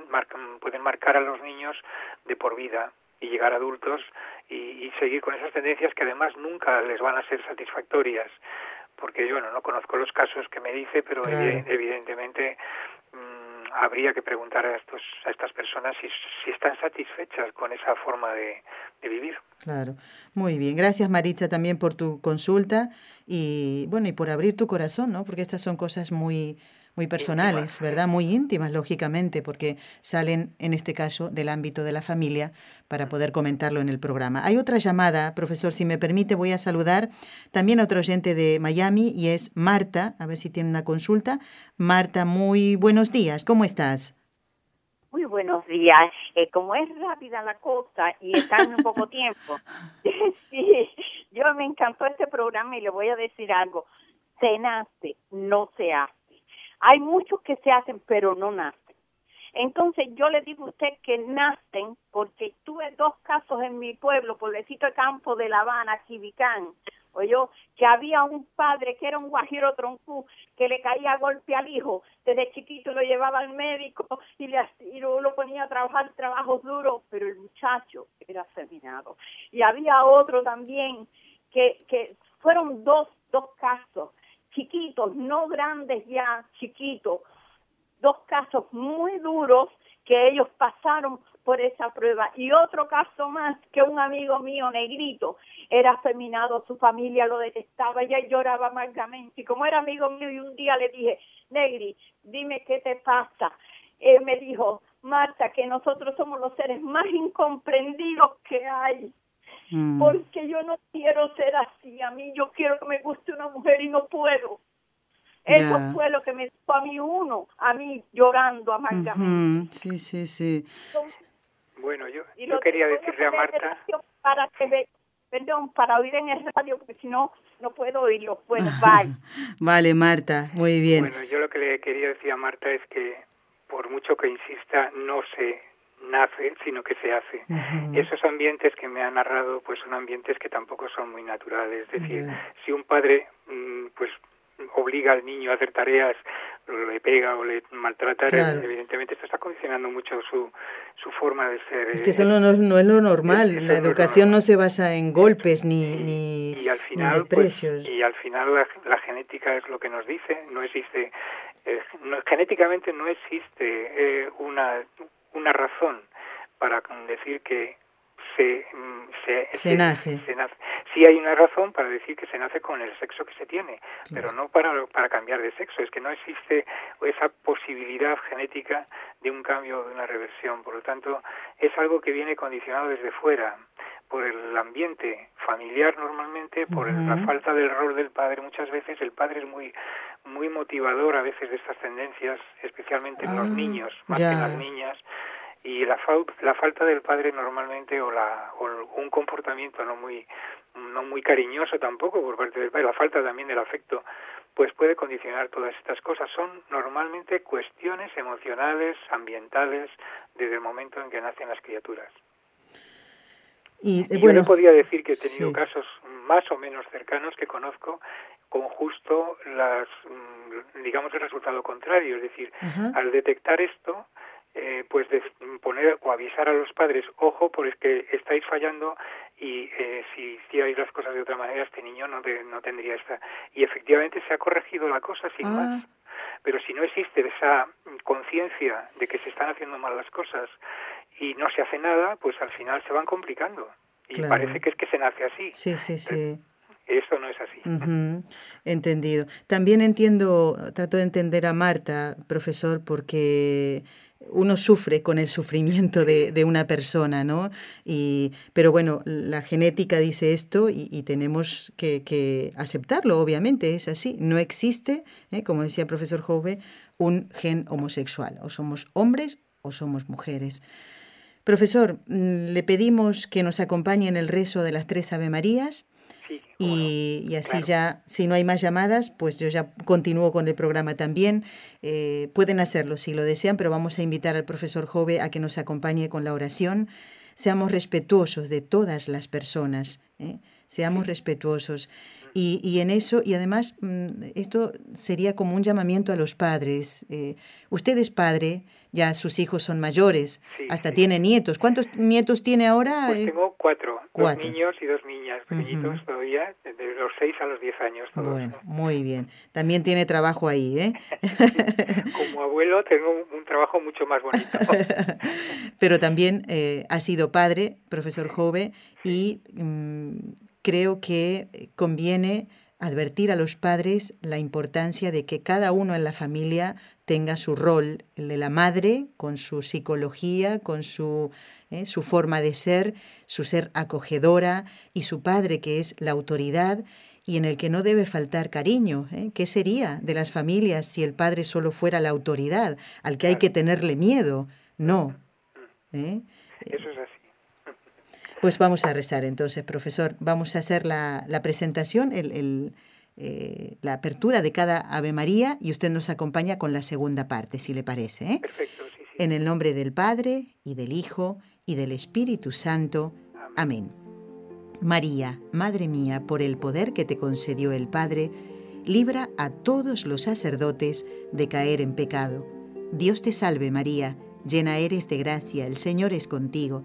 pueden marcar a los niños de por vida y llegar a adultos y, seguir con esas tendencias que además nunca les van a ser satisfactorias. Porque yo no conozco los casos que me dice pero evidentemente mm, habría que preguntar a estos a estas personas si, si están satisfechas con esa forma de, de, vivir. Claro. Muy bien. Gracias Maritza también por tu consulta y bueno y por abrir tu corazón no porque estas son cosas muy muy personales, ¿verdad? Muy íntimas, lógicamente, porque salen, en este caso, del ámbito de la familia para poder comentarlo en el programa. Hay otra llamada, profesor, si me permite, voy a saludar también a otro oyente de Miami y es Marta, a ver si tiene una consulta. Marta, muy buenos días, ¿cómo estás? Muy buenos días. Eh, como es rápida la cosa y está en un poco tiempo, sí, yo me encantó este programa y le voy a decir algo. Se nace, no se hace. Hay muchos que se hacen, pero no nacen. Entonces yo le digo a usted que nacen, porque tuve dos casos en mi pueblo, pueblecito de campo de La Habana, Chivicán, yo, que había un padre que era un guajiro troncú, que le caía golpe al hijo, desde chiquito lo llevaba al médico y, le, y lo, ponía a trabajar trabajos duros, pero el muchacho era feminado. Y había otro también, que, que fueron dos, dos casos, chiquitos, no grandes ya, chiquitos, dos casos muy duros que ellos pasaron por esa prueba. Y otro caso más, que un amigo mío negrito era afeminado, su familia lo detestaba, ella lloraba amargamente. Y como era amigo mío, y un día le dije, Negri, dime qué te pasa. Él me dijo, Marta, que nosotros somos los seres más incomprendidos que hay. Mm. Porque yo no quiero ser así. A mí yo quiero que me guste una mujer y no puedo. Eso fue lo que me dijo a mí uno, a mí llorando amargamente. Sí, sí, sí. bueno, yo, yo quería decirle a Marta... Para que perdón, para oír en el radio, porque si no, no puedo oírlo. Bueno, bye. vale, Marta, muy bien. Bueno, yo lo que le quería decir a Marta es que por mucho que insista, no se nace, sino que se hace. Esos ambientes que me ha narrado, pues son ambientes que tampoco son muy naturales. Es decir, si un padre, mm, pues obliga al niño a hacer tareas, le pega o le maltrata, evidentemente esto está condicionando mucho su, su forma de ser. Es que eso no, no es lo normal, la educación no, se basa en golpes ni, ni, y al final, pues, y al final la, genética es lo que nos dice, no existe, eh, genéticamente no existe eh, una, una razón para decir que se, mm, se, nace. se, nace. Sí hay una razón para decir que se nace con el sexo que se tiene, pero no para, para cambiar de sexo. Es que no existe esa posibilidad genética de un cambio, de una reversión. Por lo tanto, es algo que viene condicionado desde fuera por el ambiente familiar normalmente, por la falta del rol del padre. Muchas veces el padre es muy muy motivador a veces de estas tendencias, especialmente en los ah, niños, más que en las niñas y la, la falta del padre normalmente o, la, o un comportamiento no muy no muy cariñoso tampoco por parte del padre, la falta también del afecto, pues puede condicionar todas estas cosas. Son normalmente cuestiones emocionales, ambientales, desde el momento en que nacen las criaturas. Y, bueno, yo le podía decir que he tenido casos más o menos cercanos que conozco con justo las, mm, digamos, el resultado contrario. Es decir, al detectar esto, eh, pues de poner o avisar a los padres, ojo, porque estáis fallando y eh, si hicierais las cosas de otra manera, este niño no, no tendría esta. Y efectivamente se ha corregido la cosa sin ah. más. Pero si no existe esa conciencia de que se están haciendo mal las cosas y no se hace nada, pues al final se van complicando. Y parece que es que se nace así. Sí, sí, sí. Eso no es así. Entendido. También entiendo, trato de entender a Marta, profesor, porque uno sufre con el sufrimiento de, de, una persona, ¿no? Y, pero bueno, la genética dice esto y, tenemos que, que, aceptarlo, obviamente, es así. No existe, ¿eh? como decía el profesor Jove, un gen homosexual. O somos hombres o somos mujeres. Profesor, mm, le pedimos que nos acompañe en el rezo de las tres Ave Marías y, así ya, si no hay más llamadas, pues yo ya continúo con el programa también. Eh, pueden hacerlo si lo desean, pero vamos a invitar al profesor Jove a que nos acompañe con la oración. Seamos respetuosos de todas las personas, ¿eh? seamos respetuosos. Y, y, en eso, y además, mm, esto sería como un llamamiento a los padres. Eh, usted es padre, ya sus hijos son mayores, hasta tiene nietos. ¿Cuántos nietos tiene ahora? Pues tengo cuatro, dos niños y dos niñas, pequeñitos todavía, de los seis a los diez años. Bueno, muy bien. También tiene trabajo ahí, ¿eh? Como abuelo tengo un, trabajo mucho más bonito. Pero también eh, ha sido padre, profesor Jove, y mm, creo que conviene advertir a los padres la importancia de que cada uno en la familia tenga su rol, el de la madre, con su psicología, con su, eh, su forma de ser, su ser acogedora, y su padre, que es la autoridad y en el que no debe faltar cariño. ¿eh? ¿Qué sería de las familias si el padre solo fuera la autoridad, al que hay que tenerle miedo? No. ¿Eh? Eso es así. Pues vamos a rezar entonces, profesor. Vamos a hacer la, la presentación, el, el, eh, la apertura de cada Ave María y usted nos acompaña con la segunda parte, si le parece. ¿eh? Perfecto, sí, sí. En el nombre del Padre y del Hijo y del Espíritu Santo. Amén. María, Madre mía, por el poder que te concedió el Padre, libra a todos los sacerdotes de caer en pecado. Dios te salve María, llena eres de gracia, el Señor es contigo.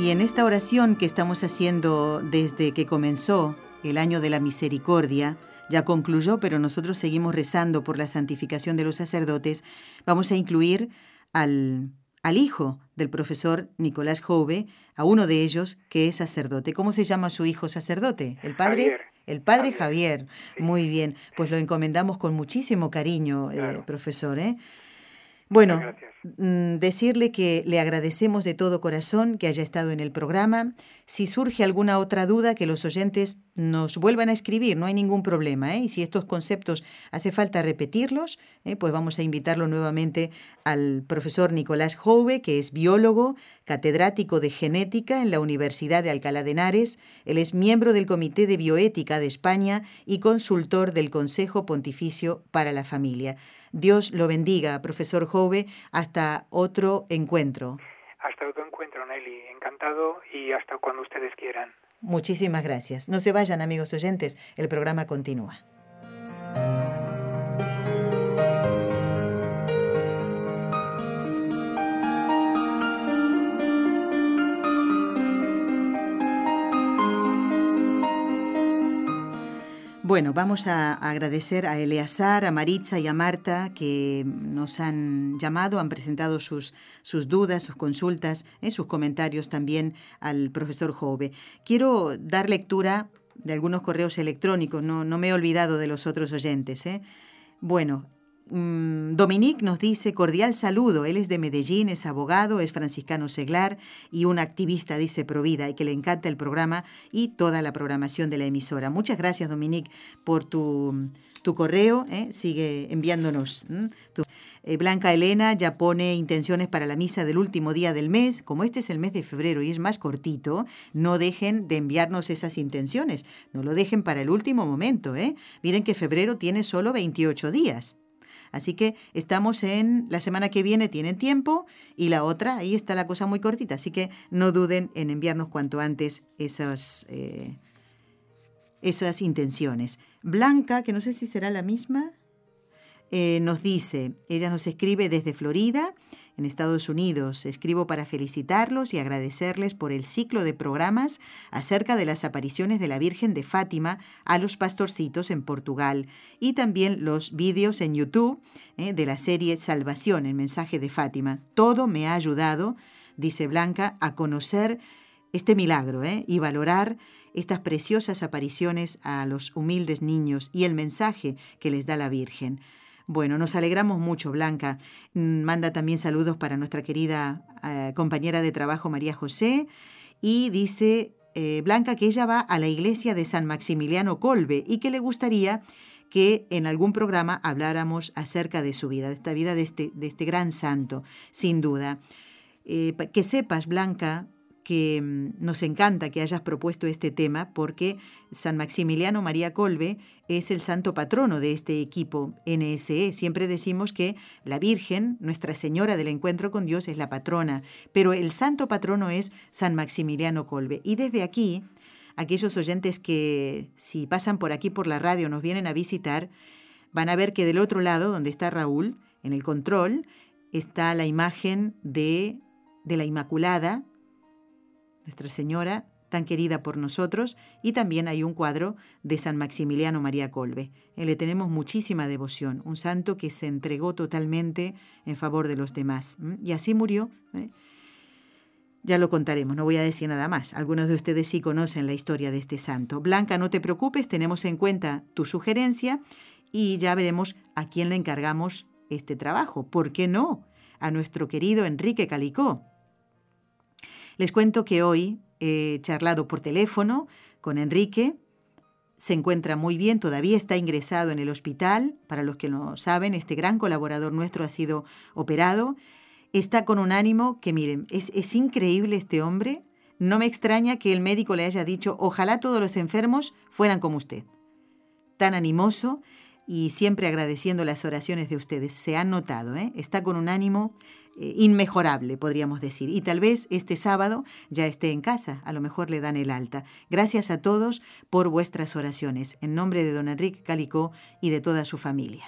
Y en esta oración que estamos haciendo desde que comenzó el año de la misericordia, ya concluyó, pero nosotros seguimos rezando por la santificación de los sacerdotes, vamos a incluir al, al hijo del profesor Nicolás Jove, a uno de ellos que es sacerdote. ¿Cómo se llama su hijo sacerdote? ¿El padre? El padre Javier. Muy bien, pues lo encomendamos con muchísimo cariño, eh, profesor. ¿eh? Bueno, decirle que le agradecemos de todo corazón que haya estado en el programa. Si surge alguna otra duda, que los oyentes nos vuelvan a escribir, no hay ningún problema. ¿eh? Y si estos conceptos hace falta repetirlos, ¿eh? pues vamos a invitarlo nuevamente al profesor Nicolás Jove, que es biólogo, catedrático de genética en la Universidad de Alcalá de Henares. Él es miembro del Comité de Bioética de España y consultor del Consejo Pontificio para la Familia. Dios lo bendiga, profesor Jove. Hasta otro encuentro. Hasta otro encuentro, Nelly. Encantado y hasta cuando ustedes quieran. Muchísimas gracias. No se vayan, amigos oyentes. El programa continúa. Bueno, vamos a agradecer a Eleazar, a Maritza y a Marta que nos han llamado, han presentado sus, sus dudas, sus consultas, eh, sus comentarios también al profesor Jove. Quiero dar lectura de algunos correos electrónicos, no, no me he olvidado de los otros oyentes. ¿eh? Bueno, Dominique nos dice cordial saludo. Él es de Medellín, es abogado, es franciscano seglar y un activista, dice Provida, y que le encanta el programa y toda la programación de la emisora. Muchas gracias, Dominique, por tu, tu correo. ¿eh? Sigue enviándonos. Eh, Blanca Elena ya pone intenciones para la misa del último día del mes. Como este es el mes de febrero y es más cortito, no dejen de enviarnos esas intenciones. No lo dejen para el último momento. ¿eh? Miren que febrero tiene solo 28 días. Así que estamos en la semana que viene, tienen tiempo, y la otra, ahí está la cosa muy cortita, así que no duden en enviarnos cuanto antes esas, eh, esas intenciones. Blanca, que no sé si será la misma, eh, nos dice, ella nos escribe desde Florida, en Estados Unidos. Escribo para felicitarlos y agradecerles por el ciclo de programas acerca de las apariciones de la Virgen de Fátima a los pastorcitos en Portugal y también los vídeos en YouTube eh, de la serie Salvación, el mensaje de Fátima. Todo me ha ayudado, dice Blanca, a conocer este milagro ¿eh? y valorar estas preciosas apariciones a los humildes niños y el mensaje que les da la Virgen. Bueno, nos alegramos mucho, Blanca. Mm, manda también saludos para nuestra querida eh, compañera de trabajo María José y dice eh, Blanca que ella va a la iglesia de San Maximiliano Colbe y que le gustaría que en algún programa habláramos acerca de su vida, de esta vida de este, de este gran santo, sin duda. Eh, que sepas, Blanca, que mm, nos encanta que hayas propuesto este tema porque San Maximiliano María Colbe es el santo patrono de este equipo NSE. Siempre decimos que la Virgen, Nuestra Señora del Encuentro con Dios, es la patrona, pero el santo patrono es San Maximiliano Colbe. Y desde aquí, aquellos oyentes que si pasan por aquí por la radio nos vienen a visitar, van a ver que del otro lado, donde está Raúl, en el control, está la imagen de, de la Inmaculada, nuestra Señora, tan querida por nosotros, y también hay un cuadro de San Maximiliano María Colbe. le tenemos muchísima devoción, un santo que se entregó totalmente en favor de los demás. Y así murió. ¿eh? Ya lo contaremos, no voy a decir nada más. Algunos de ustedes sí conocen la historia de este santo. Blanca, no te preocupes, tenemos en cuenta tu sugerencia y ya veremos a quién le encargamos este trabajo. ¿Por qué no? A nuestro querido Enrique Calicó, les cuento que hoy he charlado por teléfono con Enrique. Se encuentra muy bien, todavía está ingresado en el hospital. Para los que no saben, este gran colaborador nuestro ha sido operado. Está con un ánimo que, miren, es, es increíble este hombre. No me extraña que el médico le haya dicho, ojalá todos los enfermos fueran como usted. Tan animoso y siempre agradeciendo las oraciones de ustedes. Se han notado, ¿eh? está con un ánimo eh, inmejorable, podríamos decir. Y tal vez este sábado ya esté en casa, a lo mejor le dan el alta. Gracias a todos por vuestras oraciones, en nombre de don Enrique Calicó y de toda su familia.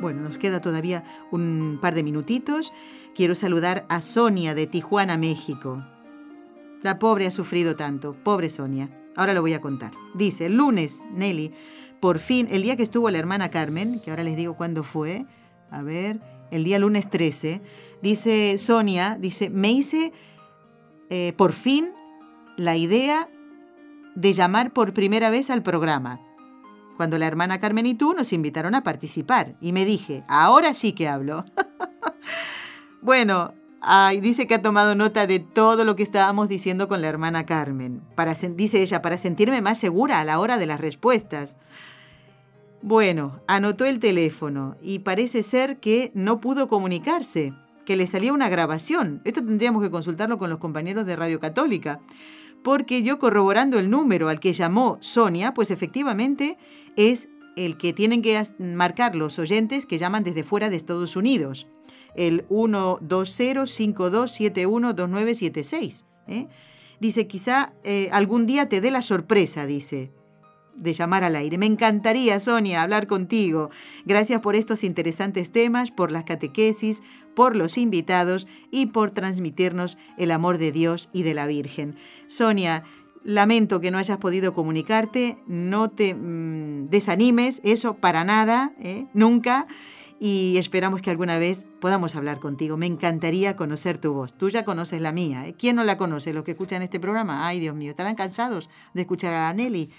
Bueno, nos queda todavía un par de minutitos. Quiero saludar a Sonia de Tijuana, México. La pobre ha sufrido tanto, pobre Sonia. Ahora lo voy a contar. Dice, lunes, Nelly, por fin, el día que estuvo la hermana Carmen, que ahora les digo cuándo fue, a ver, el día lunes 13, dice Sonia, dice, me hice eh, por fin la idea de llamar por primera vez al programa. Cuando la hermana Carmen y tú nos invitaron a participar. Y me dije, ahora sí que hablo. bueno, Ay, dice que ha tomado nota de todo lo que estábamos diciendo con la hermana Carmen. Para, dice ella, para sentirme más segura a la hora de las respuestas. Bueno, anotó el teléfono y parece ser que no pudo comunicarse, que le salía una grabación. Esto tendríamos que consultarlo con los compañeros de Radio Católica. Porque yo corroborando el número al que llamó Sonia, pues efectivamente es el que tienen que marcar los oyentes que llaman desde fuera de Estados Unidos el 12052712976. ¿eh? Dice, quizá eh, algún día te dé la sorpresa, dice, de llamar al aire. Me encantaría, Sonia, hablar contigo. Gracias por estos interesantes temas, por las catequesis, por los invitados y por transmitirnos el amor de Dios y de la Virgen. Sonia, Lamento que no hayas podido comunicarte, no te mm, desanimes, eso para nada, ¿eh? nunca y esperamos que alguna vez podamos hablar contigo. Me encantaría conocer tu voz. Tú ya conoces la mía. ¿eh? ¿Quién no la conoce? Los que escuchan este programa. Ay, Dios mío, estarán cansados de escuchar a la Nelly.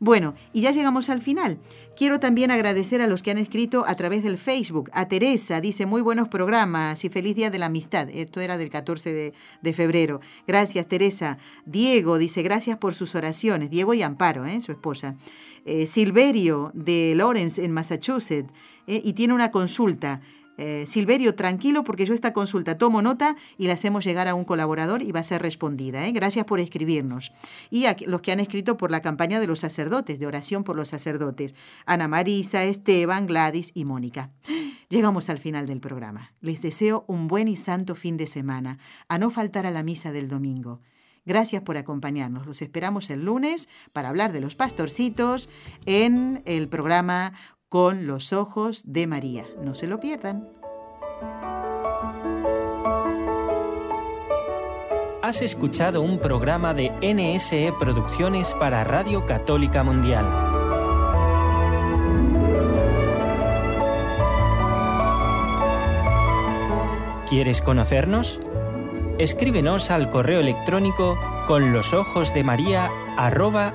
Bueno, y ya llegamos al final. Quiero también agradecer a los que han escrito a través del Facebook. A Teresa, dice muy buenos programas y feliz día de la amistad. Esto era del 14 de, febrero. Gracias, Teresa. Diego dice gracias por sus oraciones. Diego y Amparo, ¿eh? su esposa. Eh, Silverio de Lawrence en Massachusetts. ¿eh? y tiene una consulta. Eh, Silverio, tranquilo porque yo esta consulta tomo nota y la hacemos llegar a un colaborador y va a ser respondida. ¿eh? Gracias por escribirnos. Y a los que han escrito por la campaña de los sacerdotes, de oración por los sacerdotes. Ana Marisa, Esteban, Gladys y Mónica. Llegamos al final del programa. Les deseo un buen y santo fin de semana, a no faltar a la misa del domingo. Gracias por acompañarnos. Los esperamos el lunes para hablar de los pastorcitos en el programa con los ojos de María. No se lo pierdan. Has escuchado un programa de NSE Producciones para Radio Católica Mundial. ¿Quieres conocernos? Escríbenos al correo electrónico con los ojos de María arroba